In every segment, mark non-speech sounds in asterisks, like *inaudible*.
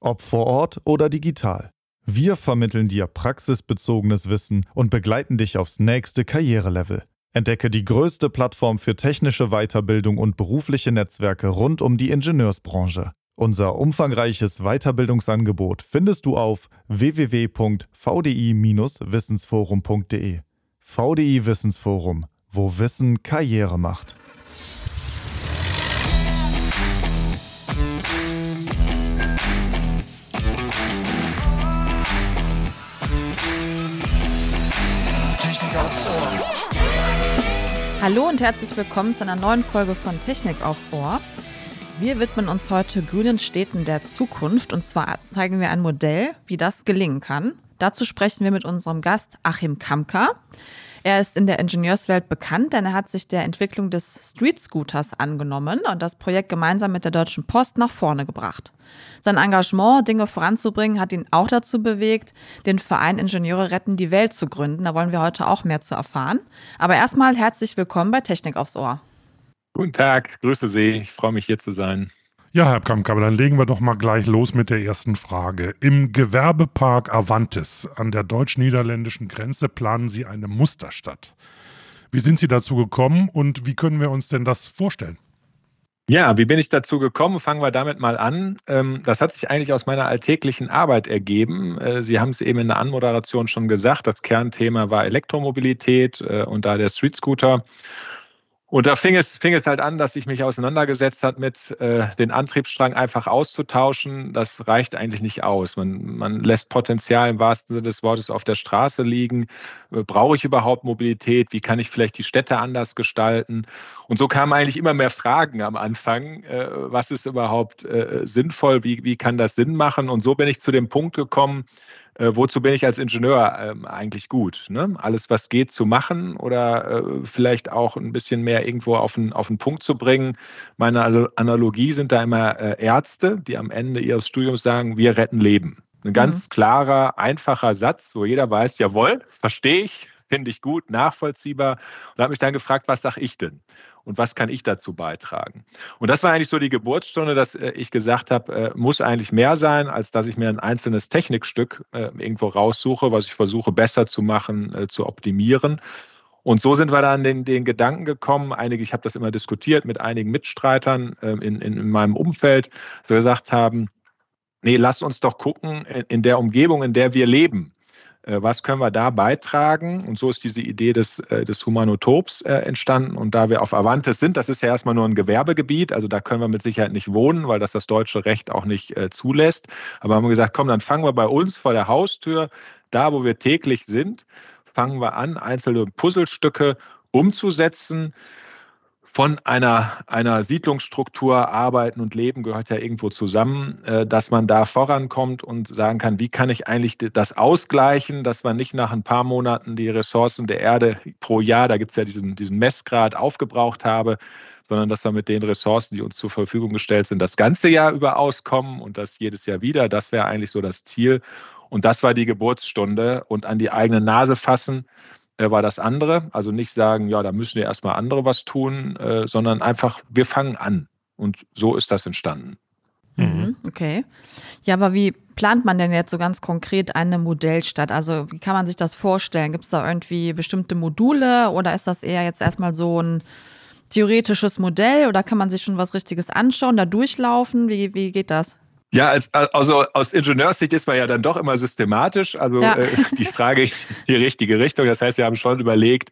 ob vor Ort oder digital. Wir vermitteln dir praxisbezogenes Wissen und begleiten dich aufs nächste Karrierelevel. Entdecke die größte Plattform für technische Weiterbildung und berufliche Netzwerke rund um die Ingenieursbranche. Unser umfangreiches Weiterbildungsangebot findest du auf www.vdi-wissensforum.de. VDI Wissensforum, wo Wissen Karriere macht. Hallo und herzlich willkommen zu einer neuen Folge von Technik aufs Ohr. Wir widmen uns heute grünen Städten der Zukunft und zwar zeigen wir ein Modell, wie das gelingen kann. Dazu sprechen wir mit unserem Gast Achim Kamka. Er ist in der Ingenieurswelt bekannt, denn er hat sich der Entwicklung des Street Scooters angenommen und das Projekt gemeinsam mit der Deutschen Post nach vorne gebracht. Sein Engagement, Dinge voranzubringen, hat ihn auch dazu bewegt, den Verein Ingenieure retten die Welt zu gründen. Da wollen wir heute auch mehr zu erfahren. Aber erstmal herzlich willkommen bei Technik aufs Ohr. Guten Tag, grüße Sie. Ich freue mich hier zu sein. Ja, Herr Kamkammer, dann legen wir doch mal gleich los mit der ersten Frage. Im Gewerbepark Avantis an der deutsch-niederländischen Grenze planen Sie eine Musterstadt. Wie sind Sie dazu gekommen und wie können wir uns denn das vorstellen? Ja, wie bin ich dazu gekommen? Fangen wir damit mal an. Ähm, das hat sich eigentlich aus meiner alltäglichen Arbeit ergeben. Äh, Sie haben es eben in der Anmoderation schon gesagt. Das Kernthema war Elektromobilität äh, und da der Street Scooter. Und da fing es, fing es halt an, dass ich mich auseinandergesetzt hat mit äh, den Antriebsstrang einfach auszutauschen. Das reicht eigentlich nicht aus. Man, man lässt Potenzial im wahrsten Sinne des Wortes auf der Straße liegen. Äh, brauche ich überhaupt Mobilität? Wie kann ich vielleicht die Städte anders gestalten? Und so kamen eigentlich immer mehr Fragen am Anfang. Äh, was ist überhaupt äh, sinnvoll? Wie, wie kann das Sinn machen? Und so bin ich zu dem Punkt gekommen, äh, wozu bin ich als Ingenieur ähm, eigentlich gut? Ne? Alles, was geht, zu machen oder äh, vielleicht auch ein bisschen mehr irgendwo auf den, auf den Punkt zu bringen. Meine Analogie sind da immer äh, Ärzte, die am Ende ihres Studiums sagen, wir retten Leben. Ein ganz mhm. klarer, einfacher Satz, wo jeder weiß, jawohl, verstehe ich, finde ich gut, nachvollziehbar. Und habe mich dann gefragt, was sage ich denn? und was kann ich dazu beitragen? Und das war eigentlich so die Geburtsstunde, dass äh, ich gesagt habe, äh, muss eigentlich mehr sein, als dass ich mir ein einzelnes Technikstück äh, irgendwo raussuche, was ich versuche besser zu machen, zu optimieren. Und so sind wir dann den, den Gedanken gekommen, einige, ich habe das immer diskutiert mit einigen Mitstreitern in, in, in meinem Umfeld, wir gesagt haben, nee, lasst uns doch gucken, in der Umgebung, in der wir leben, was können wir da beitragen? Und so ist diese Idee des, äh, des Humanotops äh, entstanden. Und da wir auf Avantes sind, das ist ja erstmal nur ein Gewerbegebiet, also da können wir mit Sicherheit nicht wohnen, weil das das deutsche Recht auch nicht zulässt. Aber haben wir gesagt, komm, dann fangen wir bei uns vor der Haustür, da wo wir täglich sind, fangen wir an, einzelne Puzzlestücke umzusetzen von einer, einer Siedlungsstruktur, Arbeiten und Leben gehört ja irgendwo zusammen, äh, dass man da vorankommt und sagen kann, wie kann ich eigentlich das ausgleichen, dass man nicht nach ein paar Monaten die Ressourcen der Erde pro Jahr, da gibt es ja diesen, diesen Messgrad, aufgebraucht habe, sondern dass wir mit den Ressourcen, die uns zur Verfügung gestellt sind, das ganze Jahr über auskommen und das jedes Jahr wieder. Das wäre eigentlich so das Ziel. Und das war die Geburtsstunde und an die eigene Nase fassen war das andere. Also nicht sagen, ja, da müssen ja erstmal andere was tun, äh, sondern einfach, wir fangen an. Und so ist das entstanden. Mhm. mhm, okay. Ja, aber wie plant man denn jetzt so ganz konkret eine Modellstadt? Also wie kann man sich das vorstellen? Gibt es da irgendwie bestimmte Module oder ist das eher jetzt erstmal so ein theoretisches Modell oder kann man sich schon was Richtiges anschauen, da durchlaufen? Wie, wie geht das? Ja, als, also aus Ingenieurssicht ist man ja dann doch immer systematisch. Also ja. äh, *laughs* die Frage in die richtige Richtung. Das heißt, wir haben schon überlegt,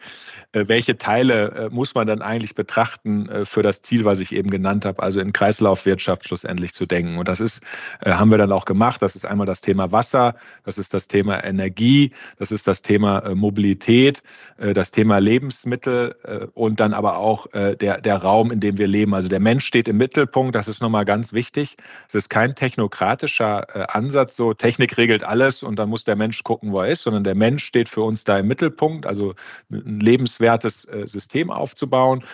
äh, welche Teile äh, muss man dann eigentlich betrachten äh, für das Ziel, was ich eben genannt habe, also in Kreislaufwirtschaft schlussendlich zu denken. Und das ist, haben wir dann auch gemacht. Das ist einmal das Thema Wasser, das ist das Thema Energie, das ist das Thema Mobilität, das Thema Lebensmittel und dann aber auch der, der Raum, in dem wir leben. Also der Mensch steht im Mittelpunkt, das ist nochmal ganz wichtig. Es ist kein technokratischer Ansatz, so Technik regelt alles und dann muss der Mensch gucken, wo er ist, sondern der Mensch steht für uns da im Mittelpunkt, also ein lebenswertes äh, System aufzubauen.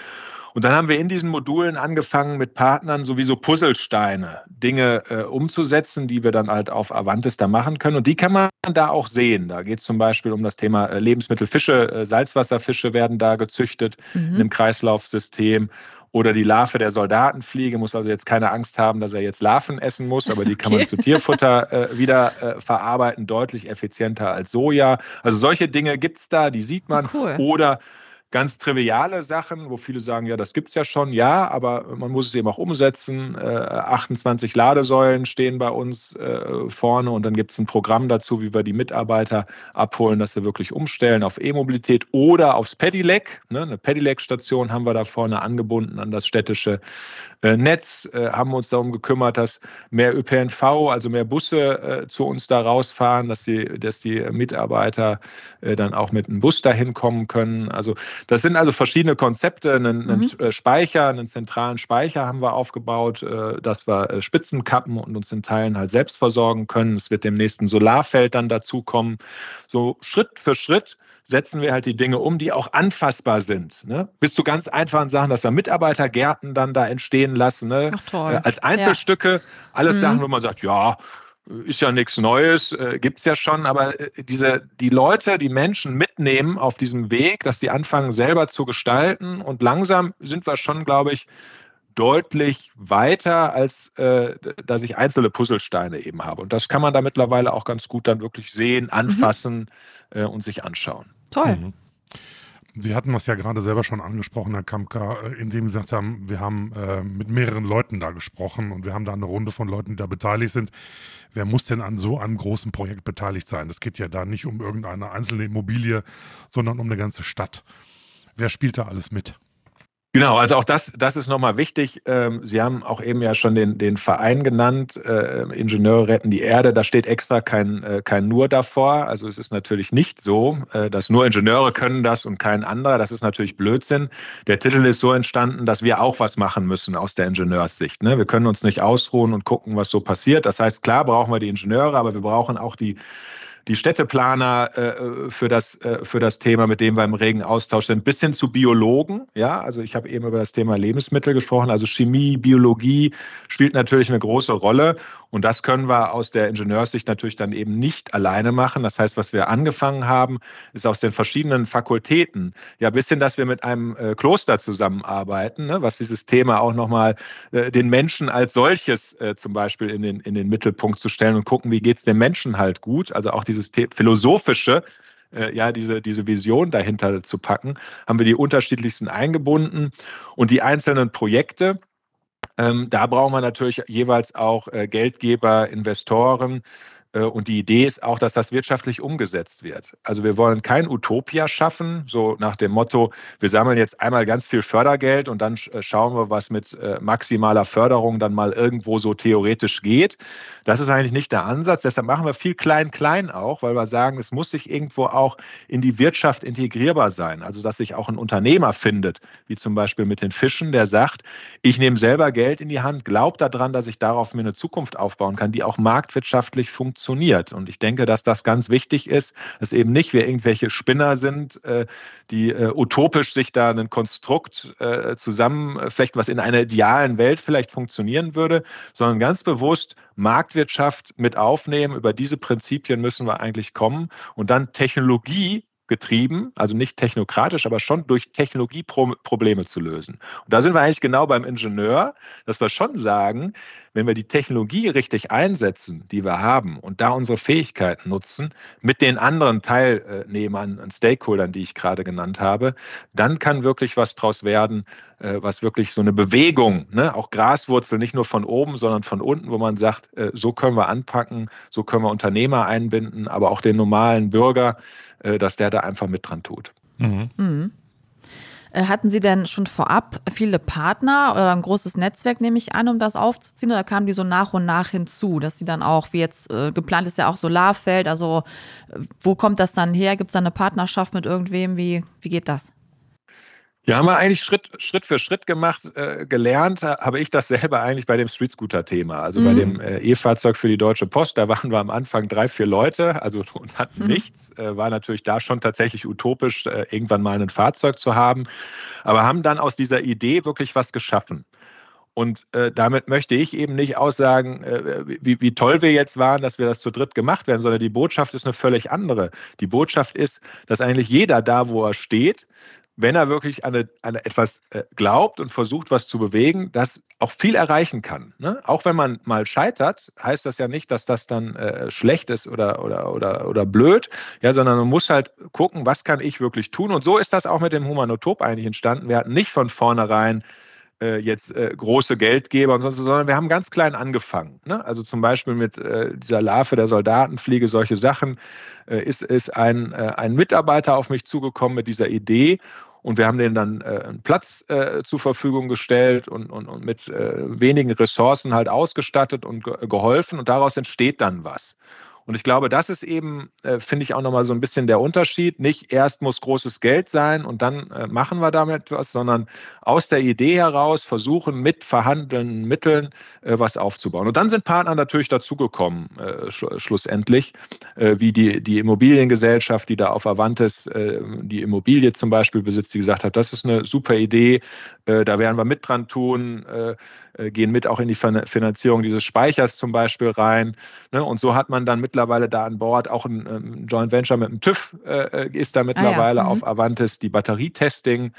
Und dann haben wir in diesen Modulen angefangen, mit Partnern sowieso Puzzlesteine, Dinge äh, umzusetzen, die wir dann halt auf Avantis da machen können. Und die kann man da auch sehen. Da geht es zum Beispiel um das Thema äh, Lebensmittelfische, äh, Salzwasserfische werden da gezüchtet mhm. in einem Kreislaufsystem. Oder die Larve der Soldatenfliege, muss also jetzt keine Angst haben, dass er jetzt Larven essen muss, aber die kann man zu Tierfutter äh, wieder äh, verarbeiten, deutlich effizienter als Soja. Also solche Dinge gibt es da, die sieht man. Cool. Oder ganz triviale Sachen, wo viele sagen, ja, das gibt es ja schon, ja, aber man muss es eben auch umsetzen. Äh, 28 Ladesäulen stehen bei uns äh, vorne und dann gibt es ein Programm dazu, wie wir die Mitarbeiter abholen, dass sie wirklich umstellen auf E-Mobilität oder aufs Pedelec. Ne? Eine Pedelec-Station haben wir da vorne angebunden an das städtische äh, Netz, äh, haben uns darum gekümmert, dass mehr ÖPNV, also mehr Busse äh, zu uns da rausfahren, dass die, dass die Mitarbeiter äh, dann auch mit einem Bus dahin kommen können. Also das sind also verschiedene Konzepte. Einen, mhm. einen äh, Speicher, einen zentralen Speicher haben wir aufgebaut, äh, dass wir äh, Spitzen kappen und uns in Teilen halt selbst versorgen können. Es wird demnächst ein Solarfeld dann dazukommen. So Schritt für Schritt setzen wir halt die Dinge um, die auch anfassbar sind. Ne? Bis zu ganz einfachen Sachen, dass wir Mitarbeitergärten dann da entstehen lassen. Ne? Ach, toll. Als Einzelstücke, ja. alles mhm. Sachen, wo man sagt, ja, ist ja nichts Neues, äh, gibt es ja schon, aber äh, diese, die Leute, die Menschen mitnehmen auf diesem Weg, dass die anfangen selber zu gestalten und langsam sind wir schon, glaube ich, deutlich weiter, als äh, dass ich einzelne Puzzlesteine eben habe. Und das kann man da mittlerweile auch ganz gut dann wirklich sehen, mhm. anfassen mhm. äh, und sich anschauen. Toll. Mhm. Sie hatten das ja gerade selber schon angesprochen, Herr Kampka, äh, indem Sie gesagt haben, wir haben äh, mit mehreren Leuten da gesprochen und wir haben da eine Runde von Leuten, die da beteiligt sind. Wer muss denn an so einem großen Projekt beteiligt sein? Es geht ja da nicht um irgendeine einzelne Immobilie, sondern um eine ganze Stadt. Wer spielt da alles mit? Genau, also auch das, das ist nochmal wichtig. Ähm, Sie haben auch eben ja schon den, den Verein genannt, äh, Ingenieure retten die Erde. Da steht extra kein, äh, kein Nur davor. Also es ist natürlich nicht so, äh, dass nur Ingenieure können das und kein anderer. Das ist natürlich Blödsinn. Der Titel ist so entstanden, dass wir auch was machen müssen aus der Ingenieurssicht. Ne? Wir können uns nicht ausruhen und gucken, was so passiert. Das heißt, klar brauchen wir die Ingenieure, aber wir brauchen auch die die Städteplaner äh, für, das, äh, für das Thema, mit dem wir im regen Austausch sind, bis hin zu Biologen. Ja, also ich habe eben über das Thema Lebensmittel gesprochen. Also Chemie, Biologie spielt natürlich eine große Rolle. Und das können wir aus der Ingenieurssicht natürlich dann eben nicht alleine machen. Das heißt, was wir angefangen haben, ist aus den verschiedenen Fakultäten, ja, bis hin, dass wir mit einem äh, Kloster zusammenarbeiten, ne, was dieses Thema auch nochmal äh, den Menschen als solches äh, zum Beispiel in den, in den Mittelpunkt zu stellen und gucken, wie geht es dem Menschen halt gut. Also auch dieses philosophische, äh, ja, diese, diese Vision dahinter zu packen, haben wir die unterschiedlichsten eingebunden. Und die einzelnen Projekte ähm, da brauchen wir natürlich jeweils auch äh, Geldgeber, Investoren, und die Idee ist auch, dass das wirtschaftlich umgesetzt wird. Also wir wollen kein Utopia schaffen, so nach dem Motto, wir sammeln jetzt einmal ganz viel Fördergeld und dann äh, schauen wir, was mit äh, maximaler Förderung dann mal irgendwo so theoretisch geht. Das ist eigentlich nicht der Ansatz. Deshalb machen wir viel klein-klein auch, weil wir sagen, es muss sich irgendwo auch in die Wirtschaft integrierbar sein. Also dass sich auch ein Unternehmer findet, wie zum Beispiel mit den Fischen, der sagt, ich nehme selber Geld in die Hand, glaubt daran, dass ich darauf mir eine Zukunft aufbauen kann, die auch marktwirtschaftlich funktioniert funktioniert. Und ich denke, dass das ganz wichtig ist, dass eben nicht wir irgendwelche Spinner sind, äh, die äh, utopisch sich da ein Konstrukt äh, zusammenflechten, was in einer idealen Welt vielleicht funktionieren würde, sondern ganz bewusst Marktwirtschaft mit aufnehmen. Über diese Prinzipien müssen wir eigentlich kommen und dann Technologie getrieben, also nicht technokratisch, aber schon durch Technologie Probleme zu lösen. Und da sind wir eigentlich genau beim Ingenieur, dass wir schon sagen, wenn wir die Technologie richtig einsetzen, die wir haben und da unsere Fähigkeiten nutzen, mit den anderen Teilnehmern und Stakeholdern, die ich gerade genannt habe, dann kann wirklich was draus werden, was wirklich so eine Bewegung, ne, auch Graswurzel, nicht nur von oben, sondern von unten, wo man sagt, äh, so können wir anpacken, so können wir Unternehmer einbinden, aber auch den normalen Bürger, äh, dass der da einfach mit dran tut. Mhm. Mhm. Hatten Sie denn schon vorab viele Partner oder ein großes Netzwerk, nehme ich an, um das aufzuziehen? Oder kamen die so nach und nach hinzu, dass sie dann auch, wie jetzt äh, geplant ist ja auch Solarfeld, also wo kommt das dann her? Gibt es da eine Partnerschaft mit irgendwem? Wie, wie geht das? Ja, haben wir eigentlich Schritt, Schritt für Schritt gemacht. Äh, gelernt habe ich das selber eigentlich bei dem Street Scooter-Thema. Also mhm. bei dem äh, E-Fahrzeug für die Deutsche Post, da waren wir am Anfang drei, vier Leute, also *laughs* und hatten mhm. nichts. Äh, war natürlich da schon tatsächlich utopisch, äh, irgendwann mal ein Fahrzeug zu haben. Aber haben dann aus dieser Idee wirklich was geschaffen. Und äh, damit möchte ich eben nicht aussagen, äh, wie, wie, toll wir jetzt waren, dass wir das zu dritt gemacht werden, sondern die Botschaft ist eine völlig andere. Die Botschaft ist, dass eigentlich jeder da, wo er steht, wenn er wirklich an, eine, an etwas äh, glaubt und versucht, was zu bewegen, das auch viel erreichen kann. Ne? Auch wenn man mal scheitert, heißt das ja nicht, dass das dann äh, schlecht ist oder, oder, oder, oder blöd, ja, sondern man muss halt gucken, was kann ich wirklich tun. Und so ist das auch mit dem Humanotop eigentlich entstanden. Wir hatten nicht von vornherein äh, jetzt äh, große Geldgeber und sonst, sondern wir haben ganz klein angefangen. Ne? Also zum Beispiel mit äh, dieser Larve der Soldatenfliege, solche Sachen, äh, ist, ist ein, äh, ein Mitarbeiter auf mich zugekommen mit dieser Idee und wir haben denen dann äh, einen Platz äh, zur Verfügung gestellt und, und, und mit äh, wenigen Ressourcen halt ausgestattet und ge geholfen. Und daraus entsteht dann was. Und ich glaube, das ist eben, äh, finde ich, auch nochmal so ein bisschen der Unterschied. Nicht erst muss großes Geld sein und dann äh, machen wir damit was, sondern aus der Idee heraus versuchen, mit verhandelnden Mitteln äh, was aufzubauen. Und dann sind Partner natürlich dazugekommen, äh, sch schlussendlich, äh, wie die, die Immobiliengesellschaft, die da auf Avantes äh, die Immobilie zum Beispiel besitzt, die gesagt hat, das ist eine super Idee, da werden wir mit dran tun gehen mit auch in die Finanzierung dieses Speichers zum Beispiel rein. Ne? Und so hat man dann mittlerweile mittlerweile da an Bord. Auch ein, ein Joint Venture mit dem TÜV äh, ist da mittlerweile ah, ja. mhm. auf Avantis, die Batterietesting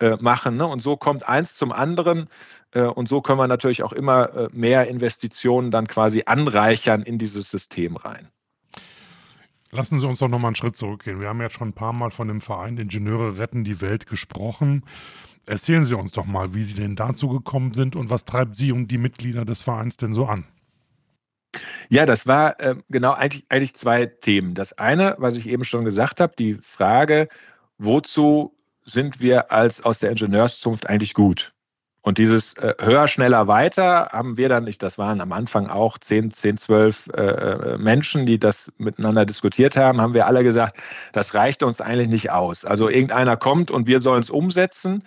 äh, machen. Ne? Und so kommt eins zum anderen. Äh, und so können wir natürlich auch immer äh, mehr Investitionen dann quasi anreichern in dieses System rein. Lassen Sie uns doch nochmal einen Schritt zurückgehen. Wir haben ja schon ein paar Mal von dem Verein Ingenieure retten die Welt gesprochen. Erzählen Sie uns doch mal, wie Sie denn dazu gekommen sind und was treibt Sie und die Mitglieder des Vereins denn so an? Ja, das war äh, genau eigentlich, eigentlich zwei Themen. Das eine, was ich eben schon gesagt habe, die Frage, wozu sind wir als aus der Ingenieurszunft eigentlich gut? Und dieses äh, höher, schneller, weiter haben wir dann, ich, das waren am Anfang auch 10, 10, 12 äh, Menschen, die das miteinander diskutiert haben, haben wir alle gesagt, das reicht uns eigentlich nicht aus. Also irgendeiner kommt und wir sollen es umsetzen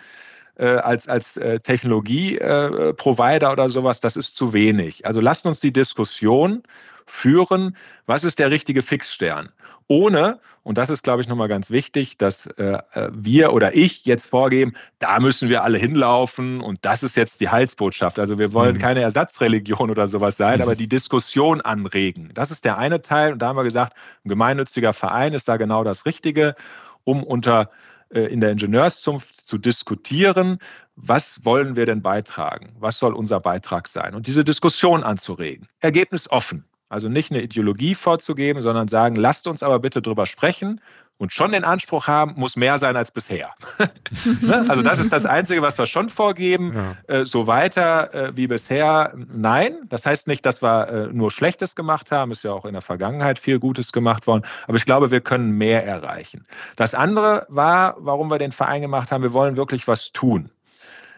als, als äh, Technologie-Provider äh, oder sowas, das ist zu wenig. Also lasst uns die Diskussion führen, was ist der richtige Fixstern? Ohne, und das ist, glaube ich, nochmal ganz wichtig, dass äh, äh, wir oder ich jetzt vorgeben, da müssen wir alle hinlaufen und das ist jetzt die Heilsbotschaft. Also wir wollen mhm. keine Ersatzreligion oder sowas sein, mhm. aber die Diskussion anregen. Das ist der eine Teil. Und da haben wir gesagt, ein gemeinnütziger Verein ist da genau das Richtige, um unter äh, in der Ingenieurszunft zu diskutieren, was wollen wir denn beitragen? Was soll unser Beitrag sein? Und diese Diskussion anzuregen. Ergebnis offen. Also nicht eine Ideologie vorzugeben, sondern sagen, lasst uns aber bitte drüber sprechen und schon den Anspruch haben, muss mehr sein als bisher. *laughs* ne? Also das ist das Einzige, was wir schon vorgeben. Ja. Äh, so weiter äh, wie bisher, nein. Das heißt nicht, dass wir äh, nur Schlechtes gemacht haben. Ist ja auch in der Vergangenheit viel Gutes gemacht worden. Aber ich glaube, wir können mehr erreichen. Das andere war, warum wir den Verein gemacht haben, wir wollen wirklich was tun.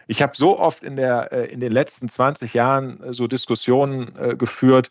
Ich habe so oft in, der, äh, in den letzten 20 Jahren äh, so Diskussionen äh, geführt,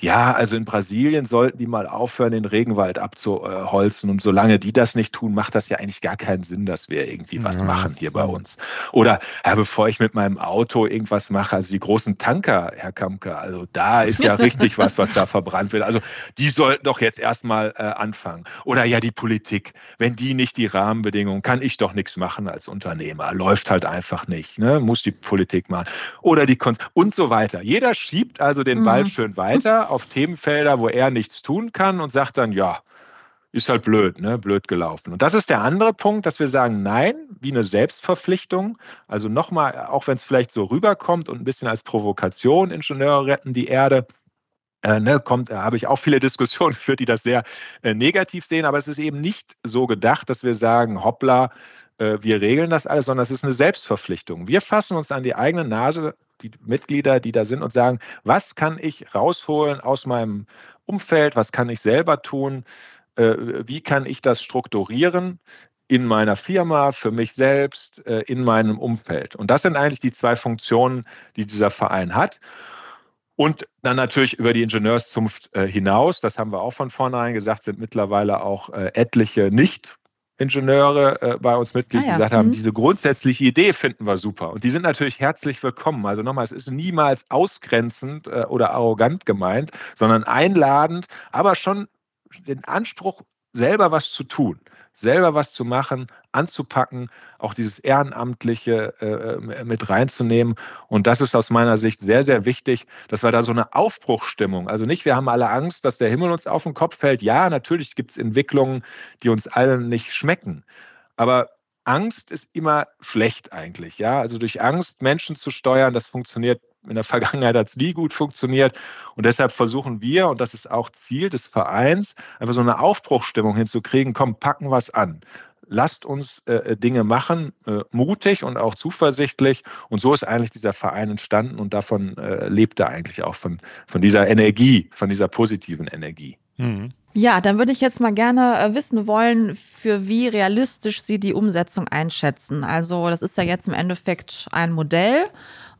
ja, also in Brasilien sollten die mal aufhören, den Regenwald abzuholzen. Und solange die das nicht tun, macht das ja eigentlich gar keinen Sinn, dass wir irgendwie was ja. machen hier bei uns. Oder ja, bevor ich mit meinem Auto irgendwas mache, also die großen Tanker, Herr Kamke, also da ist ja richtig *laughs* was, was da verbrannt wird. Also die sollten doch jetzt erstmal äh, anfangen. Oder ja, die Politik, wenn die nicht die Rahmenbedingungen, kann ich doch nichts machen als Unternehmer. Läuft halt einfach nicht ne? muss die Politik machen. Oder die Kon und so weiter. Jeder schiebt also den mhm. Ball schön weiter auf Themenfelder, wo er nichts tun kann und sagt dann, ja, ist halt blöd, ne? blöd gelaufen. Und das ist der andere Punkt, dass wir sagen, nein, wie eine Selbstverpflichtung. Also nochmal, auch wenn es vielleicht so rüberkommt und ein bisschen als Provokation, Ingenieure retten die Erde, äh, ne, kommt, da habe ich auch viele *laughs* Diskussionen geführt, die das sehr äh, negativ sehen, aber es ist eben nicht so gedacht, dass wir sagen, hoppla, äh, wir regeln das alles, sondern es ist eine Selbstverpflichtung. Wir fassen uns an die eigene Nase, die Mitglieder, die da sind, und sagen, was kann ich rausholen aus meinem Umfeld, was kann ich selber tun, äh, wie kann ich das strukturieren in meiner Firma, für mich selbst, äh, in meinem Umfeld. Und das sind eigentlich die zwei Funktionen, die dieser Verein hat. Und dann natürlich über die Ingenieurszunft hinaus, das haben wir auch von vornherein gesagt, sind mittlerweile auch etliche nicht Ingenieure äh, bei uns Mitglied, ah, ja. gesagt haben, mhm. diese grundsätzliche Idee finden wir super. Und die sind natürlich herzlich willkommen. Also nochmal, es ist niemals ausgrenzend äh, oder arrogant gemeint, sondern einladend, aber schon den Anspruch, selber was zu tun. Selber was zu machen, anzupacken, auch dieses Ehrenamtliche äh, mit reinzunehmen. Und das ist aus meiner Sicht sehr, sehr wichtig, dass wir da so eine Aufbruchsstimmung, also nicht, wir haben alle Angst, dass der Himmel uns auf den Kopf fällt. Ja, natürlich gibt es Entwicklungen, die uns allen nicht schmecken. Aber Angst ist immer schlecht eigentlich. Ja, also durch Angst Menschen zu steuern, das funktioniert in der Vergangenheit hat es nie gut funktioniert. Und deshalb versuchen wir, und das ist auch Ziel des Vereins, einfach so eine Aufbruchsstimmung hinzukriegen, komm, packen was an. Lasst uns äh, Dinge machen, äh, mutig und auch zuversichtlich. Und so ist eigentlich dieser Verein entstanden und davon äh, lebt er eigentlich auch von, von dieser Energie, von dieser positiven Energie. Mhm. Ja, dann würde ich jetzt mal gerne äh, wissen wollen, für wie realistisch Sie die Umsetzung einschätzen. Also das ist ja jetzt im Endeffekt ein Modell.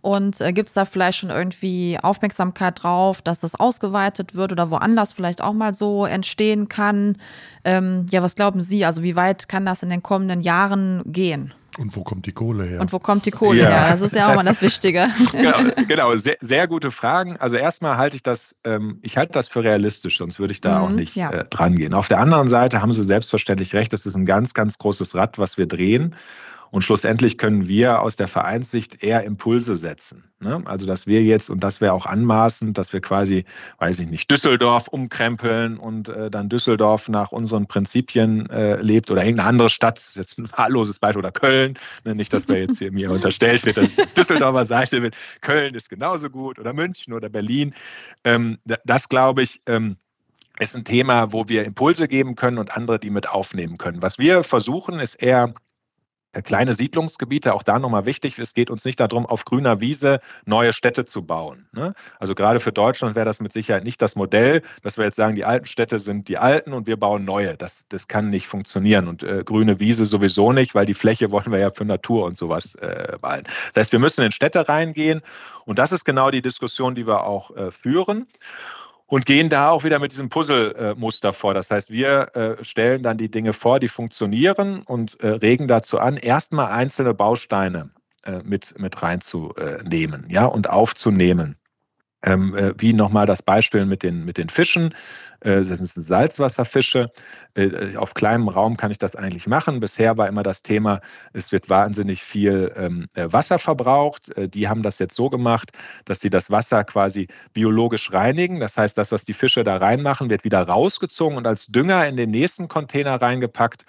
Und äh, gibt es da vielleicht schon irgendwie Aufmerksamkeit drauf, dass das ausgeweitet wird oder woanders vielleicht auch mal so entstehen kann? Ähm, ja, was glauben Sie? Also wie weit kann das in den kommenden Jahren gehen? Und wo kommt die Kohle her? Und wo kommt die Kohle ja. her? Das ist ja auch mal das Wichtige. *laughs* genau, genau. Sehr, sehr, gute Fragen. Also erstmal halte ich das, ähm, ich halte das für realistisch, sonst würde ich da mhm, auch nicht ja. äh, dran gehen. Auf der anderen Seite haben Sie selbstverständlich recht, das ist ein ganz, ganz großes Rad, was wir drehen. Und schlussendlich können wir aus der Vereinssicht eher Impulse setzen. Ne? Also, dass wir jetzt, und das wäre auch anmaßend, dass wir quasi, weiß ich nicht, Düsseldorf umkrempeln und äh, dann Düsseldorf nach unseren Prinzipien äh, lebt oder irgendeine andere Stadt, jetzt ein wahlloses Beispiel, oder Köln. Ne? Nicht, dass wir jetzt hier mir unterstellt wird, dass Düsseldorfer Seite wird. Köln ist genauso gut oder München oder Berlin. Ähm, das glaube ich, ähm, ist ein Thema, wo wir Impulse geben können und andere die mit aufnehmen können. Was wir versuchen, ist eher kleine Siedlungsgebiete, auch da nochmal wichtig, es geht uns nicht darum, auf grüner Wiese neue Städte zu bauen. Ne? Also gerade für Deutschland wäre das mit Sicherheit nicht das Modell, dass wir jetzt sagen, die alten Städte sind die alten und wir bauen neue. Das, das kann nicht funktionieren und äh, grüne Wiese sowieso nicht, weil die Fläche wollen wir ja für Natur und sowas äh, behalten. Das heißt, wir müssen in Städte reingehen und das ist genau die Diskussion, die wir auch äh, führen und gehen da auch wieder mit diesem Puzzle-Muster vor. Das heißt, wir äh, stellen dann die Dinge vor, die funktionieren und äh, regen dazu an, erstmal einzelne Bausteine äh, mit, mit reinzunehmen ja, und aufzunehmen. Ähm, wie nochmal das Beispiel mit den, mit den Fischen. Das sind Salzwasserfische. Äh, auf kleinem Raum kann ich das eigentlich machen. Bisher war immer das Thema, es wird wahnsinnig viel ähm, äh, Wasser verbraucht. Äh, die haben das jetzt so gemacht, dass sie das Wasser quasi biologisch reinigen. Das heißt, das, was die Fische da reinmachen, wird wieder rausgezogen und als Dünger in den nächsten Container reingepackt,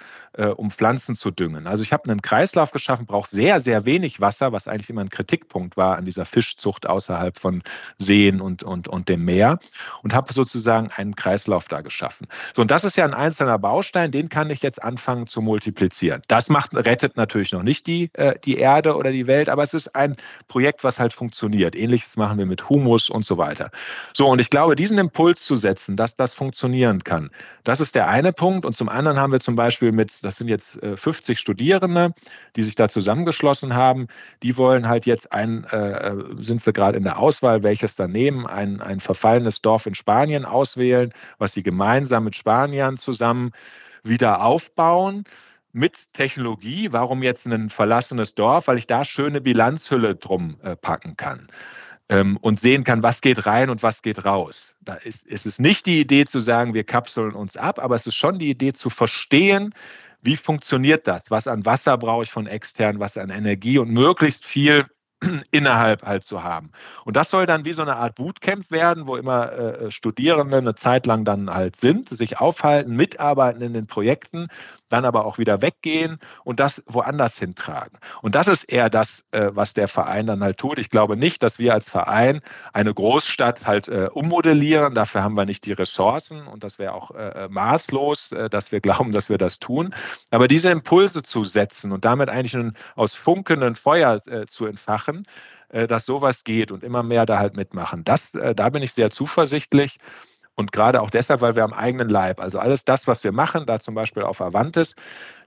um Pflanzen zu düngen. Also ich habe einen Kreislauf geschaffen, braucht sehr, sehr wenig Wasser, was eigentlich immer ein Kritikpunkt war an dieser Fischzucht außerhalb von Seen und, und, und dem Meer und habe sozusagen einen Kreislauf da geschaffen. So, und das ist ja ein einzelner Baustein, den kann ich jetzt anfangen zu multiplizieren. Das macht, rettet natürlich noch nicht die, äh, die Erde oder die Welt, aber es ist ein Projekt, was halt funktioniert. Ähnliches machen wir mit Humus und so weiter. So, und ich glaube, diesen Impuls zu setzen, dass das funktionieren kann, das ist der eine Punkt. Und zum anderen haben wir zum Beispiel mit, das sind jetzt äh, 50 Studierende, die sich da zusammengeschlossen haben, die wollen halt jetzt ein, äh, äh sind sie gerade in der Auswahl, welches dann nehmen, ein, ein verfallenes Dorf in Spanien auswählen, was sie gemeinsam mit Spaniern zusammen wieder aufbauen mit Technologie. Warum jetzt ein verlassenes Dorf? Weil ich da schöne Bilanzhülle drum äh, packen kann ähm, und sehen kann, was geht rein und was geht raus. Da ist, ist es nicht die Idee zu sagen, wir kapseln uns ab, aber es ist schon die Idee zu verstehen, wie funktioniert das? Was an Wasser brauche ich von extern, was an Energie und möglichst viel *clears throat* innerhalb halt zu haben. Und das soll dann wie so eine Art Bootcamp werden, wo immer äh, Studierende eine Zeit lang dann halt sind, sich aufhalten, mitarbeiten in den Projekten dann aber auch wieder weggehen und das woanders hintragen. Und das ist eher das, äh, was der Verein dann halt tut. Ich glaube nicht, dass wir als Verein eine Großstadt halt äh, ummodellieren. Dafür haben wir nicht die Ressourcen und das wäre auch äh, maßlos, dass wir glauben, dass wir das tun. Aber diese Impulse zu setzen und damit eigentlich aus funkenden Feuer zu entfachen, dass sowas geht und immer mehr da halt mitmachen. Das, da bin ich sehr zuversichtlich. Und gerade auch deshalb, weil wir am eigenen Leib, also alles das, was wir machen, da zum Beispiel auf Avantis,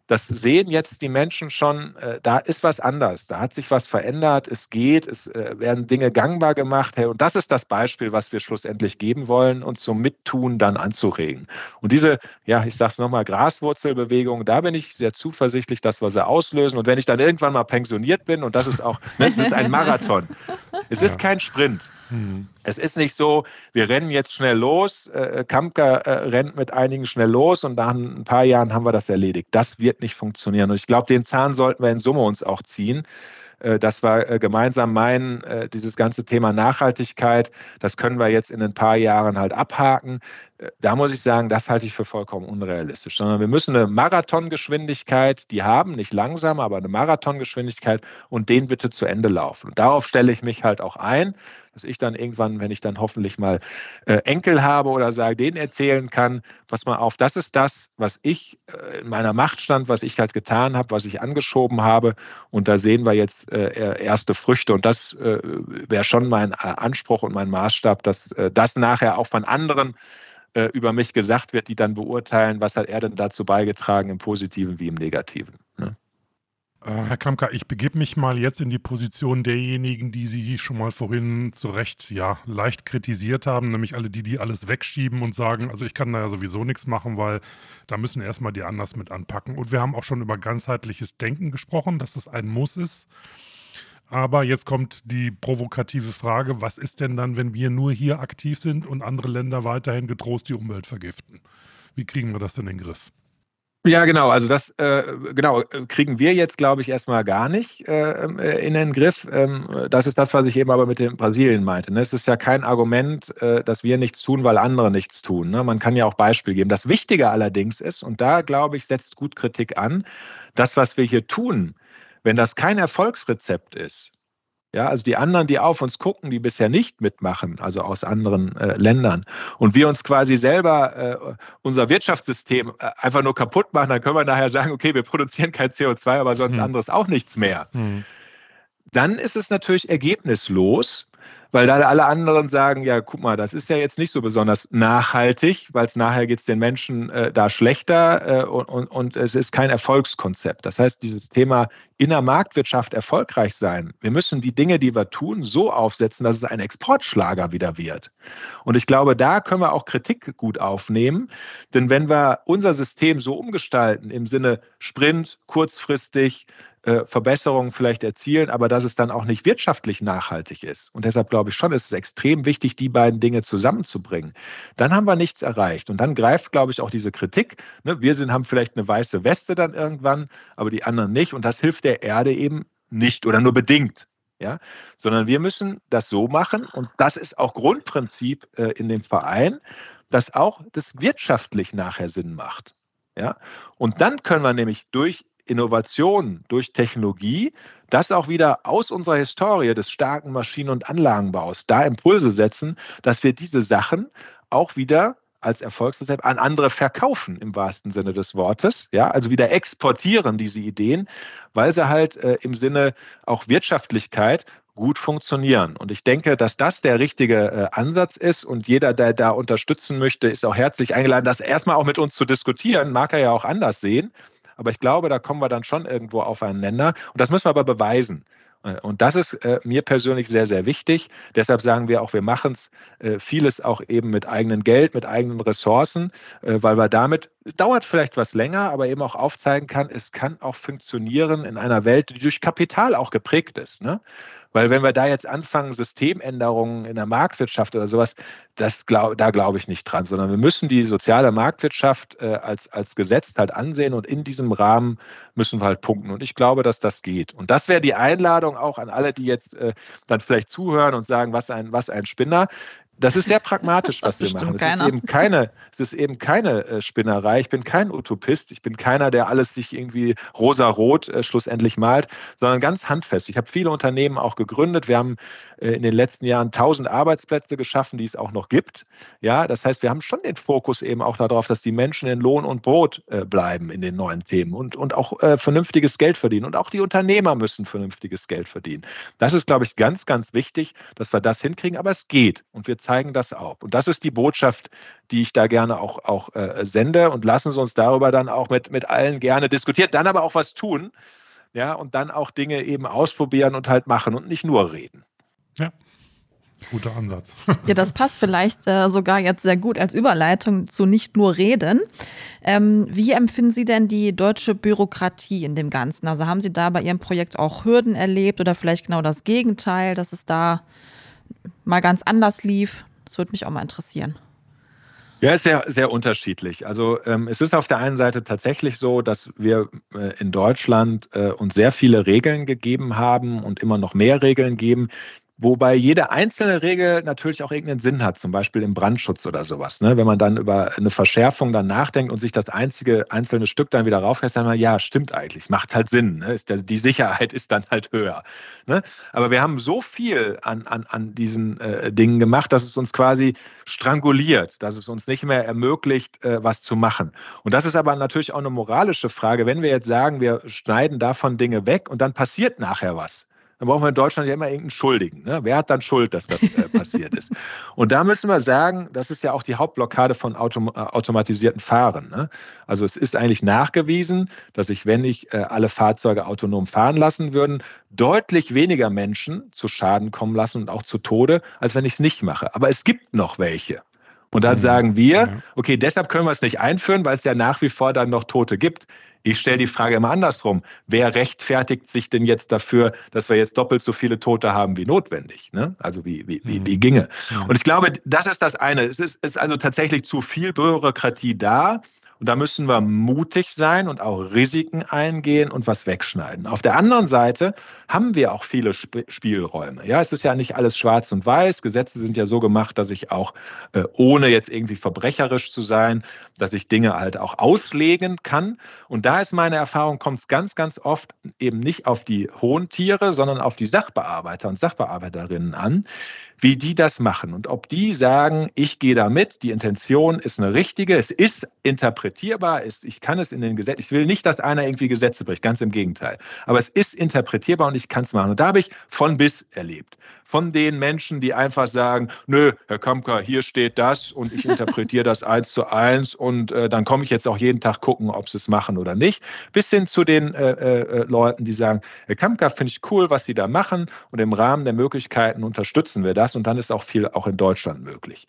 das sehen jetzt die Menschen schon, äh, da ist was anders, da hat sich was verändert, es geht, es äh, werden Dinge gangbar gemacht. Hey, und das ist das Beispiel, was wir schlussendlich geben wollen, uns zum Mittun dann anzuregen. Und diese, ja, ich sage es nochmal, Graswurzelbewegung, da bin ich sehr zuversichtlich, dass wir sie auslösen. Und wenn ich dann irgendwann mal pensioniert bin, und das ist auch, das ist ein Marathon, es ist kein Sprint. Mhm. Es ist nicht so, wir rennen jetzt schnell los, äh, Kamka äh, rennt mit einigen schnell los und nach ein paar Jahren haben wir das erledigt. Das wird nicht funktionieren. Und ich glaube, den Zahn sollten wir in Summe uns auch ziehen. Äh, dass wir äh, gemeinsam meinen, äh, dieses ganze Thema Nachhaltigkeit, das können wir jetzt in ein paar Jahren halt abhaken. Da muss ich sagen, das halte ich für vollkommen unrealistisch, sondern wir müssen eine Marathongeschwindigkeit, die haben, nicht langsam, aber eine Marathongeschwindigkeit und den bitte zu Ende laufen. Und darauf stelle ich mich halt auch ein dass ich dann irgendwann, wenn ich dann hoffentlich mal äh, Enkel habe oder sage, denen erzählen kann, pass mal auf, das ist das, was ich äh, in meiner Macht stand, was ich halt getan habe, was ich angeschoben habe. Und da sehen wir jetzt äh, erste Früchte. Und das äh, wäre schon mein äh, Anspruch und mein Maßstab, dass äh, das nachher auch von anderen über mich gesagt wird, die dann beurteilen, was hat er denn dazu beigetragen, im Positiven wie im Negativen. Äh, Herr Kamka, ich begebe mich mal jetzt in die Position derjenigen, die Sie schon mal vorhin zu Recht ja leicht kritisiert haben, nämlich alle die, die alles wegschieben und sagen, also ich kann da ja sowieso nichts machen, weil da müssen erstmal die anders mit anpacken. Und wir haben auch schon über ganzheitliches Denken gesprochen, dass es ein Muss ist. Aber jetzt kommt die provokative Frage, was ist denn dann, wenn wir nur hier aktiv sind und andere Länder weiterhin getrost die Umwelt vergiften? Wie kriegen wir das denn in den Griff? Ja, genau. Also das äh, genau kriegen wir jetzt, glaube ich, erstmal gar nicht äh, in den Griff. Ähm, das ist das, was ich eben aber mit dem Brasilien meinte. Ne? Es ist ja kein Argument, äh, dass wir nichts tun, weil andere nichts tun. Ne? Man kann ja auch Beispiel geben. Das Wichtige allerdings ist, und da glaube ich, setzt gut Kritik an, das, was wir hier tun, wenn das kein Erfolgsrezept ist, ja, also die anderen, die auf uns gucken, die bisher nicht mitmachen, also aus anderen äh, Ländern, und wir uns quasi selber äh, unser Wirtschaftssystem äh, einfach nur kaputt machen, dann können wir nachher sagen, okay, wir produzieren kein CO2, aber sonst hm. anderes auch nichts mehr. Hm. Dann ist es natürlich ergebnislos, weil da alle anderen sagen, ja, guck mal, das ist ja jetzt nicht so besonders nachhaltig, weil es nachher geht es den Menschen äh, da schlechter äh, und, und, und, es ist kein Erfolgskonzept. Das heißt, dieses Thema in der Marktwirtschaft erfolgreich sein, wir müssen die Dinge, die wir tun, so aufsetzen, dass es ein Exportschlager wieder wird. Und ich glaube, da können wir auch Kritik gut aufnehmen, denn wenn wir unser System so umgestalten im Sinne Sprint, kurzfristig, äh, Verbesserungen vielleicht erzielen, aber dass es dann auch nicht wirtschaftlich nachhaltig ist. Und deshalb glaube ich schon, ist es extrem wichtig, die beiden Dinge zusammenzubringen. Dann haben wir nichts erreicht. Und dann greift, glaube ich, auch diese Kritik. Ne? Wir sind, haben vielleicht eine weiße Weste dann irgendwann, aber die anderen nicht. Und das hilft der Erde eben nicht oder nur bedingt. Ja, sondern wir müssen das so machen und das ist auch Grundprinzip äh, in dem Verein, dass auch das wirtschaftlich nachher Sinn macht. Ja, und dann können wir nämlich durch Innovation, durch Technologie, das auch wieder aus unserer Historie des starken Maschinen- und Anlagenbaus da Impulse setzen, dass wir diese Sachen auch wieder als Erfolgsrezept an andere verkaufen im wahrsten Sinne des Wortes, ja, also wieder exportieren diese Ideen, weil sie halt äh, im Sinne auch Wirtschaftlichkeit gut funktionieren. Und ich denke, dass das der richtige äh, Ansatz ist und jeder, der da unterstützen möchte, ist auch herzlich eingeladen, das erstmal auch mit uns zu diskutieren, mag er ja auch anders sehen. Aber ich glaube, da kommen wir dann schon irgendwo aufeinander. Und das müssen wir aber beweisen. Äh, und das ist äh, mir persönlich sehr, sehr wichtig. Deshalb sagen wir auch, wir machen es äh, vieles auch eben mit eigenem Geld, mit eigenen Ressourcen, äh, weil wir damit, dauert vielleicht was länger, aber eben auch aufzeigen kann, es kann auch funktionieren in einer Welt, die durch Kapital auch geprägt ist. Ne? Weil wenn wir da jetzt anfangen, Systemänderungen in der Marktwirtschaft oder sowas, das glaub, da glaube ich nicht dran, sondern wir müssen die soziale Marktwirtschaft äh, als, als Gesetz halt ansehen und in diesem Rahmen müssen wir halt punkten. Und ich glaube, dass das geht. Und das wäre die Einladung auch an alle, die jetzt äh, dann vielleicht zuhören und sagen, was ein, was ein Spinner. Das ist sehr pragmatisch, was wir machen. Es ist eben keine, es ist eben keine äh, Spinnerei. Ich bin kein Utopist. Ich bin keiner, der alles sich irgendwie rosa-rot äh, schlussendlich malt, sondern ganz handfest. Ich habe viele Unternehmen auch gegründet. Wir haben äh, in den letzten Jahren 1000 Arbeitsplätze geschaffen, die es auch noch gibt. Ja, das heißt, wir haben schon den Fokus eben auch darauf, dass die Menschen in Lohn und Brot bleiben in den neuen Themen und, und auch äh, vernünftiges Geld verdienen. Und auch die Unternehmer müssen vernünftiges Geld verdienen. Das ist, glaube ich, ganz, ganz wichtig, dass wir das hinkriegen. Aber es geht und wir zeigen das auch. Und das ist die Botschaft, die ich da gerne auch, auch äh, sende und lassen Sie uns darüber dann auch mit, mit allen gerne diskutieren, dann aber auch was tun. Ja, und dann auch Dinge eben ausprobieren und halt machen und nicht nur reden. Ja, Guter Ansatz. *laughs* ja, das passt vielleicht äh, sogar jetzt sehr gut als Überleitung zu nicht nur reden. Ähm, wie empfinden Sie denn die deutsche Bürokratie in dem Ganzen? Also haben Sie da bei Ihrem Projekt auch Hürden erlebt oder vielleicht genau das Gegenteil, dass es da mal ganz anders lief? Das würde mich auch mal interessieren. Ja, ist sehr, sehr unterschiedlich. Also ähm, es ist auf der einen Seite tatsächlich so, dass wir äh, in Deutschland äh, uns sehr viele Regeln gegeben haben und immer noch mehr Regeln geben, Wobei jede einzelne Regel natürlich auch irgendeinen Sinn hat, zum Beispiel im Brandschutz oder sowas. Ne? Wenn man dann über eine Verschärfung dann nachdenkt und sich das einzige einzelne Stück dann wieder rauflässt, dann mal, ja, stimmt eigentlich, macht halt Sinn. Ne? Der, die Sicherheit *laughs* ist dann halt höher. Ne? Aber wir haben so viel an, an, an diesen äh, Dingen gemacht, dass es uns quasi stranguliert, dass es uns nicht mehr ermöglicht, äh, was zu machen. Und das ist aber natürlich auch eine moralische Frage. Wenn wir jetzt sagen, wir schneiden davon Dinge weg und dann passiert nachher was dann brauchen wir in Deutschland ja immer irgendeinen Schuldigen. Ne? Wer hat dann Schuld, dass das äh, passiert ist? Und da müssen wir sagen, das ist ja auch die Hauptblockade von autom äh, automatisierten Fahren. Ne? Also es ist eigentlich nachgewiesen, dass ich, wenn ich äh, alle Fahrzeuge autonom fahren lassen würden, deutlich weniger Menschen zu Schaden kommen lassen und auch zu Tode, als wenn ich es nicht mache. Aber es gibt noch welche. Und dann sagen wir, okay, deshalb können wir es nicht einführen, weil es ja nach wie vor dann noch Tote gibt. Ich stelle die Frage immer andersrum. Wer rechtfertigt sich denn jetzt dafür, dass wir jetzt doppelt so viele Tote haben wie notwendig? Ne? Also wie, wie, wie, wie mhm. ginge? Und ich glaube, das ist das eine. Es ist, ist also tatsächlich zu viel Bürokratie da. Und da müssen wir mutig sein und auch Risiken eingehen und was wegschneiden. Auf der anderen Seite haben wir auch viele Sp Spielräume. Ja, es ist ja nicht alles schwarz und weiß. Gesetze sind ja so gemacht, dass ich auch, äh, ohne jetzt irgendwie verbrecherisch zu sein, dass ich Dinge halt auch auslegen kann. Und da ist meine Erfahrung, kommt es ganz, ganz oft eben nicht auf die hohen Tiere, sondern auf die Sachbearbeiter und Sachbearbeiterinnen an, wie die das machen und ob die sagen, ich gehe da mit, die Intention ist eine richtige, es ist interpretierbar, ist, ich kann es in den Gesetzen, ich will nicht, dass einer irgendwie Gesetze bricht, ganz im Gegenteil, aber es ist interpretierbar und ich kann es machen. Und da habe ich von bis erlebt. Von den Menschen, die einfach sagen, nö, Herr Kamka, hier steht das und ich *laughs* interpretiere das eins zu eins und äh, dann komme ich jetzt auch jeden Tag gucken, ob sie es machen oder nicht, bis hin zu den äh, äh, Leuten, die sagen, Herr Kamka, finde ich cool, was Sie da machen und im Rahmen der Möglichkeiten unterstützen wir das das und dann ist auch viel auch in Deutschland möglich.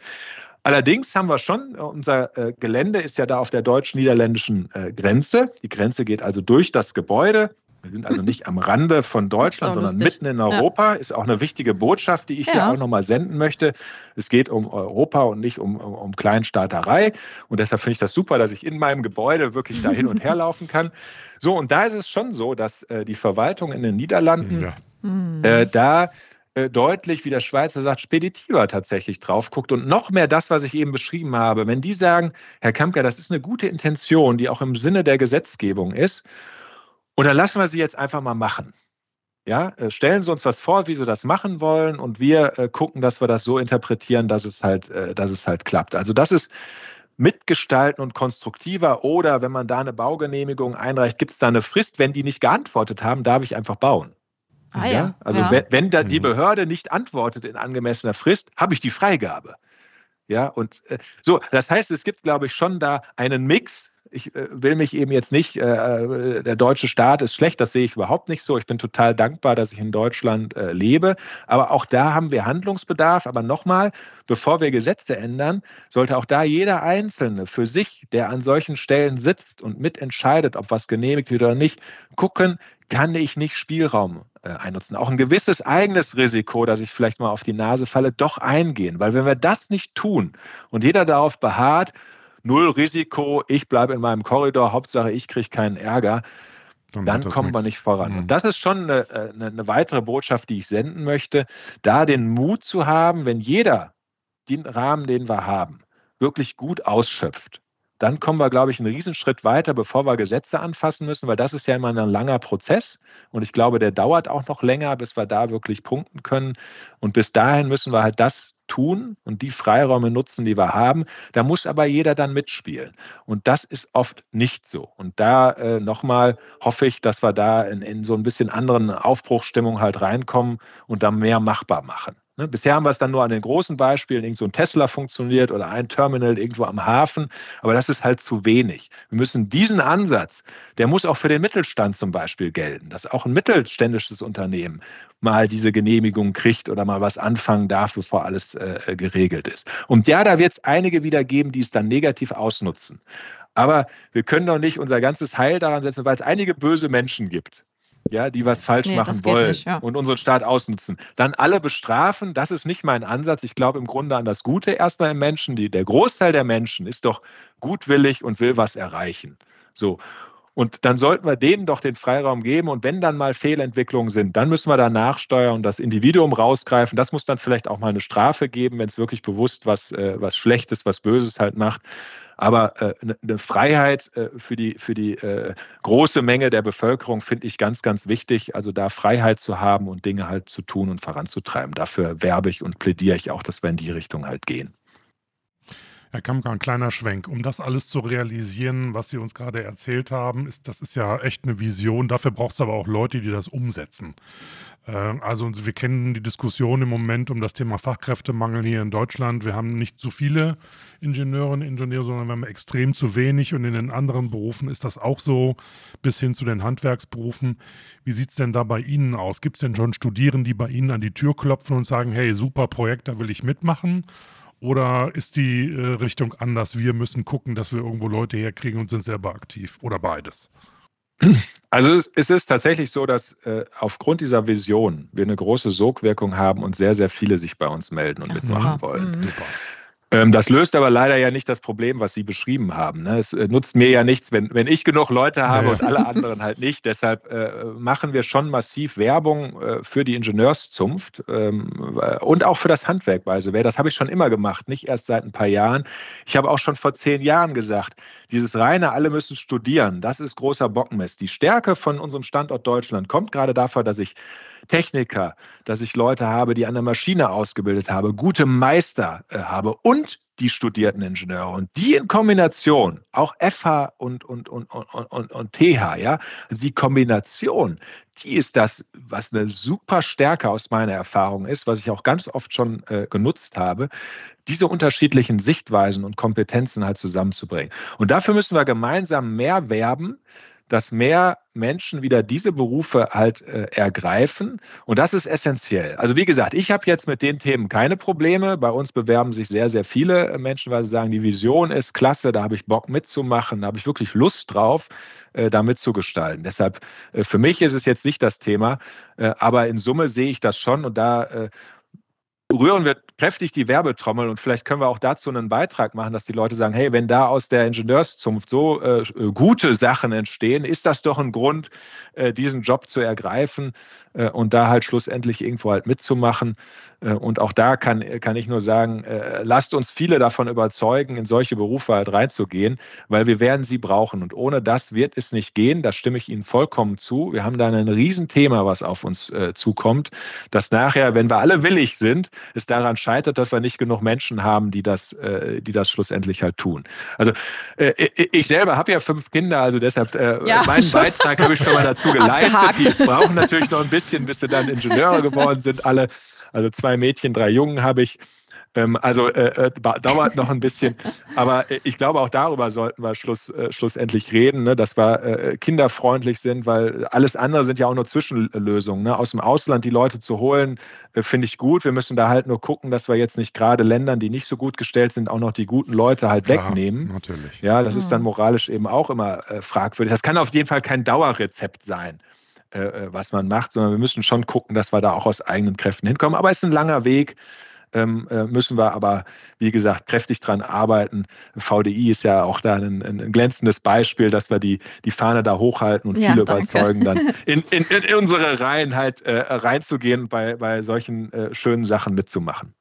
Allerdings haben wir schon, unser äh, Gelände ist ja da auf der deutsch-niederländischen äh, Grenze. Die Grenze geht also durch das Gebäude. Wir sind also nicht am Rande von *laughs* Deutschland, sondern lustig. mitten in Europa. Ja. Ist auch eine wichtige Botschaft, die ich ja. hier auch nochmal senden möchte. Es geht um Europa und nicht um, um, um Kleinstaaterei. Und deshalb finde ich das super, dass ich in meinem Gebäude wirklich da hin und her *laughs* laufen kann. So, und da ist es schon so, dass äh, die Verwaltung in den Niederlanden ja. äh, da äh, deutlich, wie der Schweizer sagt, speditiver tatsächlich drauf guckt und noch mehr das, was ich eben beschrieben habe. Wenn die sagen, Herr Kampker, das ist eine gute Intention, die auch im Sinne der Gesetzgebung ist, und dann lassen wir sie jetzt einfach mal machen. Ja, äh, stellen Sie uns was vor, wie Sie das machen wollen, und wir äh, gucken, dass wir das so interpretieren, dass es halt, dass es halt klappt. Also das ist mitgestalten und konstruktiver oder wenn man da eine Baugenehmigung einreicht, gibt es da eine Frist, wenn die nicht geantwortet haben, darf ich einfach bauen. Ah, ja? ja? Also ja. wenn, wenn da die mhm. Behörde nicht antwortet in angemessener Frist, habe ich die Freigabe. Ja, und äh, so, das heißt, es gibt, glaube ich, schon da einen Mix. Ich äh, will mich eben jetzt nicht, äh, äh, der deutsche Staat ist schlecht, das sehe ich überhaupt nicht so. Ich bin total dankbar, dass ich in Deutschland äh, lebe. Aber auch da haben wir Handlungsbedarf. Aber nochmal, bevor wir Gesetze ändern, sollte auch da jeder Einzelne für sich, der an solchen Stellen sitzt und mitentscheidet, ob was genehmigt wird oder nicht, gucken, kann ich nicht Spielraum äh, einnutzen. Auch ein gewisses eigenes Risiko, dass ich vielleicht mal auf die Nase falle, doch eingehen. Weil wenn wir das nicht tun und jeder darauf beharrt, null Risiko, ich bleibe in meinem Korridor, Hauptsache ich kriege keinen Ärger, dann, dann kommen wir nicht voran. Mhm. Und das ist schon eine, eine, eine weitere Botschaft, die ich senden möchte, da den Mut zu haben, wenn jeder den Rahmen, den wir haben, wirklich gut ausschöpft dann kommen wir, glaube ich, einen Riesenschritt weiter, bevor wir Gesetze anfassen müssen, weil das ist ja immer ein langer Prozess. Und ich glaube, der dauert auch noch länger, bis wir da wirklich punkten können. Und bis dahin müssen wir halt das tun und die Freiräume nutzen, die wir haben. Da muss aber jeder dann mitspielen. Und das ist oft nicht so. Und da äh, nochmal hoffe ich, dass wir da in, in so ein bisschen anderen Aufbruchstimmung halt reinkommen und da mehr machbar machen. Ne? Bisher haben wir es dann nur an den großen Beispielen, irgend so ein Tesla funktioniert oder ein Terminal irgendwo am Hafen, aber das ist halt zu wenig. Wir müssen diesen Ansatz, der muss auch für den Mittelstand zum Beispiel gelten, dass auch ein mittelständisches Unternehmen mal diese Genehmigung kriegt oder mal was anfangen darf, bevor alles äh, geregelt ist. Und ja, da wird es einige wieder geben, die es dann negativ ausnutzen. Aber wir können doch nicht unser ganzes Heil daran setzen, weil es einige böse Menschen gibt ja, die was falsch nee, machen wollen nicht, ja. und unseren Staat ausnutzen. Dann alle bestrafen, das ist nicht mein Ansatz. Ich glaube im Grunde an das Gute erstmal im Menschen. Die, der Großteil der Menschen ist doch gutwillig und will was erreichen. So. Und dann sollten wir denen doch den Freiraum geben. Und wenn dann mal Fehlentwicklungen sind, dann müssen wir da nachsteuern und das Individuum rausgreifen. Das muss dann vielleicht auch mal eine Strafe geben, wenn es wirklich bewusst was, äh, was Schlechtes, was Böses halt macht. Aber äh, eine ne Freiheit äh, für die, für die äh, große Menge der Bevölkerung finde ich ganz, ganz wichtig. Also da Freiheit zu haben und Dinge halt zu tun und voranzutreiben. Dafür werbe ich und plädiere ich auch, dass wir in die Richtung halt gehen. Herr Kamka, ein kleiner Schwenk. Um das alles zu realisieren, was Sie uns gerade erzählt haben, ist, das ist ja echt eine Vision. Dafür braucht es aber auch Leute, die das umsetzen. Äh, also wir kennen die Diskussion im Moment um das Thema Fachkräftemangel hier in Deutschland. Wir haben nicht zu viele Ingenieure und Ingenieure, sondern wir haben extrem zu wenig. Und in den anderen Berufen ist das auch so, bis hin zu den Handwerksberufen. Wie sieht es denn da bei Ihnen aus? Gibt es denn schon Studierende, die bei Ihnen an die Tür klopfen und sagen, hey, super Projekt, da will ich mitmachen? Oder ist die äh, Richtung anders? Wir müssen gucken, dass wir irgendwo Leute herkriegen und sind selber aktiv. Oder beides? *clears throat* Also es ist tatsächlich so, dass äh, aufgrund dieser Vision wir eine große Sogwirkung haben und sehr, sehr viele sich bei uns melden und mitmachen wollen. Mhm. Super. Ähm, das löst aber leider ja nicht das Problem, was Sie beschrieben haben. Ne? Es äh, nutzt mir ja nichts, wenn, wenn ich genug Leute habe ja. und alle anderen halt nicht. Deshalb äh, machen wir schon massiv Werbung äh, für die Ingenieurszunft ähm, und auch für das Handwerk bei so Das habe ich schon immer gemacht, nicht erst seit ein paar Jahren. Ich habe auch schon vor zehn Jahren gesagt, dieses reine, alle müssen studieren, das ist großer Bockenmist. Die Stärke von unserem Standort Deutschland kommt gerade davon, dass ich Techniker, dass ich Leute habe, die an der Maschine ausgebildet habe, gute Meister äh, habe und die studierten Ingenieure. Und die in Kombination, auch FH und, und, und, und, und, und TH, ja, die Kombination, die ist das, was eine super Stärke aus meiner Erfahrung ist, was ich auch ganz oft schon äh, genutzt habe, diese unterschiedlichen Sichtweisen und Kompetenzen halt zusammenzubringen. Und dafür müssen wir gemeinsam mehr werben, dass mehr Menschen wieder diese Berufe halt äh, ergreifen. Und das ist essentiell. Also wie gesagt, ich habe jetzt mit den Themen keine Probleme. Bei uns bewerben sich sehr, sehr viele Menschen, weil sie sagen, die Vision ist klasse, da habe ich Bock mitzumachen, da habe ich wirklich Lust drauf, äh, da mitzugestalten. Deshalb, äh, für mich ist es jetzt nicht das Thema, äh, aber in Summe sehe ich das schon und da äh, rühren wir kräftig die Werbetrommel und vielleicht können wir auch dazu einen Beitrag machen, dass die Leute sagen, hey, wenn da aus der Ingenieurszunft so äh, gute Sachen entstehen, ist das doch ein Grund, äh, diesen Job zu ergreifen äh, und da halt schlussendlich irgendwo halt mitzumachen. Äh, und auch da kann, kann ich nur sagen, äh, lasst uns viele davon überzeugen, in solche Berufe halt reinzugehen, weil wir werden sie brauchen. Und ohne das wird es nicht gehen. Da stimme ich Ihnen vollkommen zu. Wir haben da ein Riesenthema, was auf uns äh, zukommt, dass nachher, wenn wir alle willig sind, es daran scheitert, dass wir nicht genug Menschen haben, die das, äh, die das schlussendlich halt tun. Also äh, ich selber habe ja fünf Kinder, also deshalb äh, ja, meinen Beitrag habe ich schon mal dazu geleistet. Die brauchen natürlich noch ein bisschen, bis sie dann Ingenieure geworden sind, alle. Also zwei Mädchen, drei Jungen habe ich. Ähm, also äh, äh dauert noch ein bisschen. Aber äh, ich glaube, auch darüber sollten wir Schluss, äh, schlussendlich reden, ne? dass wir äh, kinderfreundlich sind, weil alles andere sind ja auch nur Zwischenlösungen. Ne? Aus dem Ausland die Leute zu holen, äh, finde ich gut. Wir müssen da halt nur gucken, dass wir jetzt nicht gerade Ländern, die nicht so gut gestellt sind, auch noch die guten Leute halt Klar, wegnehmen. Natürlich. Ja, das mhm. ist dann moralisch eben auch immer fragwürdig. Das kann auf jeden Fall kein Dauerrezept sein. was man macht, sondern wir müssen schon gucken, dass wir da auch aus eigenen Kräften hinkommen. Aber es ist ein langer Weg ähm, äh, müssen wir aber, wie gesagt, kräftig dran arbeiten. VDI ist ja auch da ein, ein glänzendes Beispiel, dass wir die, die Fahne da hochhalten und ja, viele danke. überzeugen, dann *laughs* in, in, in, unsere Reihen halt äh, reinzugehen und bei, bei solchen äh, schönen Sachen mitzumachen.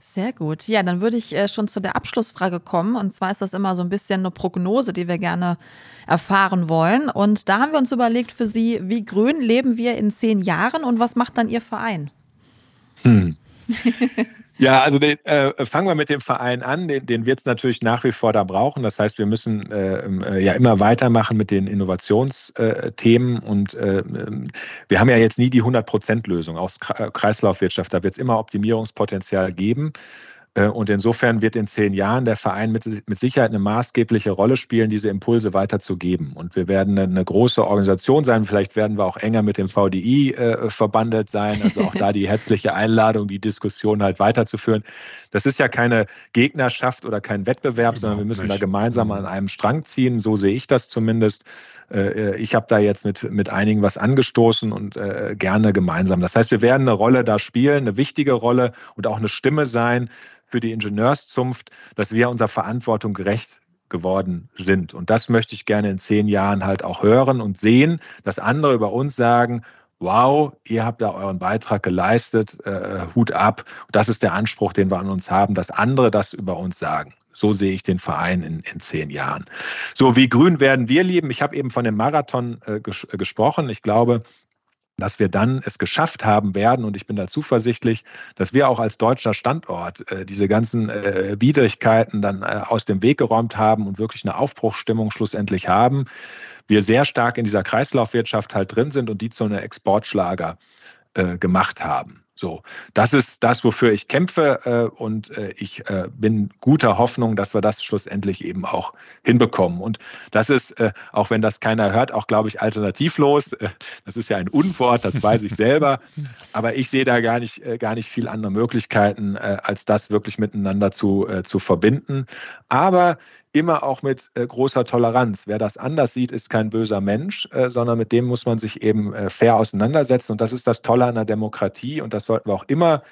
Sehr gut. Ja, dann würde ich äh, schon zu der Abschlussfrage kommen. Und zwar ist das immer so ein bisschen eine Prognose, die wir gerne erfahren wollen. Und da haben wir uns überlegt für Sie, wie grün leben wir in zehn Jahren und was macht dann Ihr Verein? Hm. *laughs* Ja, also den, äh, fangen wir mit dem Verein an. Den, den wird es natürlich nach wie vor da brauchen. Das heißt, wir müssen äh, äh ja immer weitermachen mit den Innovationsthemen. Äh, und äh, wir haben ja jetzt nie die 100%-Lösung aus Kreislaufwirtschaft. Da wird es immer Optimierungspotenzial geben. Äh, und insofern wird in zehn Jahren der Verein mit, mit Sicherheit eine maßgebliche Rolle spielen, diese Impulse weiterzugeben. Und wir werden eine, große Organisation sein. Vielleicht werden wir auch enger mit dem VDI äh, verbandelt sein. Also auch da die herzliche Einladung, die Diskussion halt weiterzuführen. Das ist ja keine Gegnerschaft oder kein Wettbewerb, sondern wir müssen da gemeinsam an mhm. einem Strang ziehen. So sehe ich das zumindest. Äh, ich habe da jetzt mit, mit einigen was angestoßen und äh, gerne gemeinsam. Das heißt, wir werden eine Rolle da spielen, eine wichtige Rolle und auch eine Stimme sein für die Ingenieurszunft, dass wir unserer Verantwortung gerecht geworden sind. Und das möchte ich gerne in zehn Jahren halt auch hören und sehen, dass andere über uns sagen, wow, ihr habt da euren Beitrag geleistet, äh, Hut ab. Das ist der Anspruch, den wir an uns haben, dass andere das über uns sagen. So sehe ich den Verein in, in zehn Jahren. So, wie grün werden wir lieben? Ich habe eben von dem Marathon äh, ges gesprochen. Ich glaube, dass wir dann es geschafft haben werden, und ich bin da zuversichtlich, dass wir auch als deutscher Standort äh, diese ganzen äh, Widrigkeiten dann äh, aus dem Weg geräumt haben und wirklich eine Aufbruchsstimmung schlussendlich haben. Wir sehr stark in dieser Kreislaufwirtschaft halt drin sind und die zu einem Exportschlager äh, gemacht haben. So, das ist das, wofür ich kämpfe äh, und äh, ich äh, bin guter Hoffnung, dass wir das schlussendlich eben auch hinbekommen. Und das ist, äh, auch wenn das keiner hört, auch, glaube ich, alternativlos. Äh, das ist ja ein Unwort, das weiß ich selber. *laughs* Aber ich sehe da gar nicht, äh, gar nicht viel andere Möglichkeiten, als das wirklich miteinander zu, zu verbinden. Aber immer auch mit äh, großer Toleranz. Wer das anders sieht, ist kein böser Mensch, äh, sondern mit dem muss man sich eben äh, fair auseinandersetzen. Und das ist das Tolle an der Demokratie und das sollten wir auch immer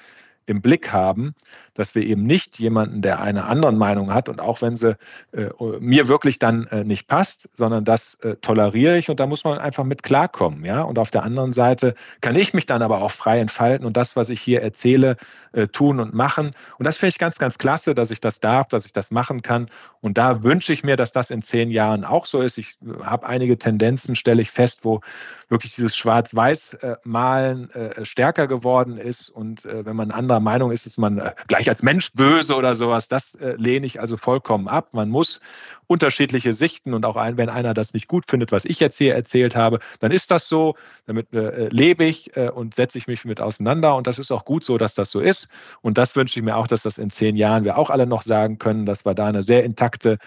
im Blick haben, dass wir eben nicht jemanden, der eine andere Meinung hat und auch wenn sie äh, mir wirklich dann äh, nicht passt, sondern das äh, toleriere ich und da muss man einfach mit klarkommen, ja. Und auf der anderen Seite kann ich mich dann aber auch frei entfalten und das, was ich hier erzähle, äh, tun und machen. Und das finde ich ganz, ganz klasse, dass ich das darf, dass ich das machen kann. Und da wünsche ich mir, dass das in zehn Jahren auch so ist. Ich äh, habe einige Tendenzen, stelle ich fest, wo wirklich dieses Schwarz-Weiß-Malen äh, stärker geworden ist. Und wenn man anderer Meinung ist, ist man gleich ich als Mensch böse oder sowas, das äh, lehne ich also vollkommen ab. Man muss unterschiedliche Sichten und auch ein, wenn einer das nicht gut findet, was ich jetzt hier erzählt habe, dann ist das so, damit äh, lebe ich äh, und setze ich mich mit auseinander. Und das ist auch gut so, dass das so ist. Und das wünsche ich mir auch, dass das in zehn Jahren wir auch alle noch sagen können, dass wir da eine sehr intakte,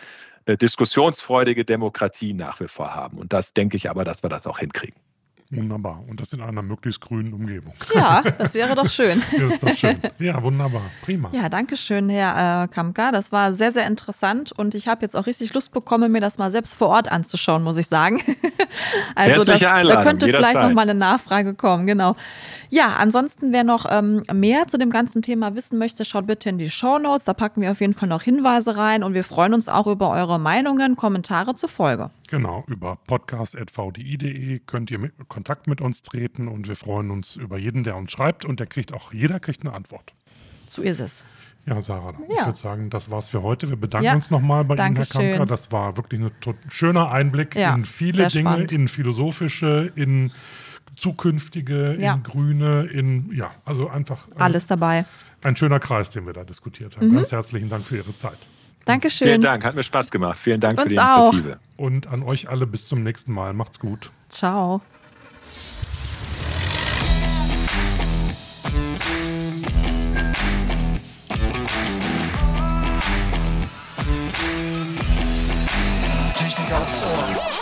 äh, diskussionsfreudige Demokratie nach wie vor haben. Und das denke ich aber, dass wir das auch hinkriegen. Wunderbar. Und das in einer möglichst grünen Umgebung. Ja, *laughs* das wäre doch schön. das ist doch schön. Ja, wunderbar. Prima. Ja, danke schön, Herr äh, Kamka. Das war sehr, sehr interessant und ich habe jetzt auch richtig Lust bekommen, mir das mal selbst vor Ort anzuschauen, muss ich sagen. *laughs* also das, da könnte vielleicht noch mal eine Nachfrage kommen, genau. Ja, ansonsten, wer noch ähm, mehr zu dem ganzen Thema wissen möchte, schaut bitte in die Show Notes. Da packen wir auf jeden Fall noch Hinweise rein und wir freuen uns auch über eure Meinungen, Kommentare zur Folge. Genau, über podcast.vdi.de könnt ihr mit Kontakt mit uns treten und wir freuen uns über jeden, der uns schreibt und der kriegt auch, jeder kriegt eine Antwort. So ist es. Ja, Sarah, ja. ich würde sagen, das war's für heute. Wir bedanken ja, uns nochmal bei Ihnen, Herr Kamker. Das war wirklich ein schöner Einblick ja, in viele Dinge, spannend. in philosophische, in zukünftige, in grüne, in, ja, also einfach. Alles dabei. Ein schöner Kreis, den wir da diskutiert haben. Mhm. Ganz herzlichen Dank für Ihre Zeit. Dankeschön. Vielen Dank, hat mir Spaß gemacht. Vielen Dank Uns für die Initiative. Auch. Und an euch alle bis zum nächsten Mal. Macht's gut. Ciao. Technik aufs Ohr.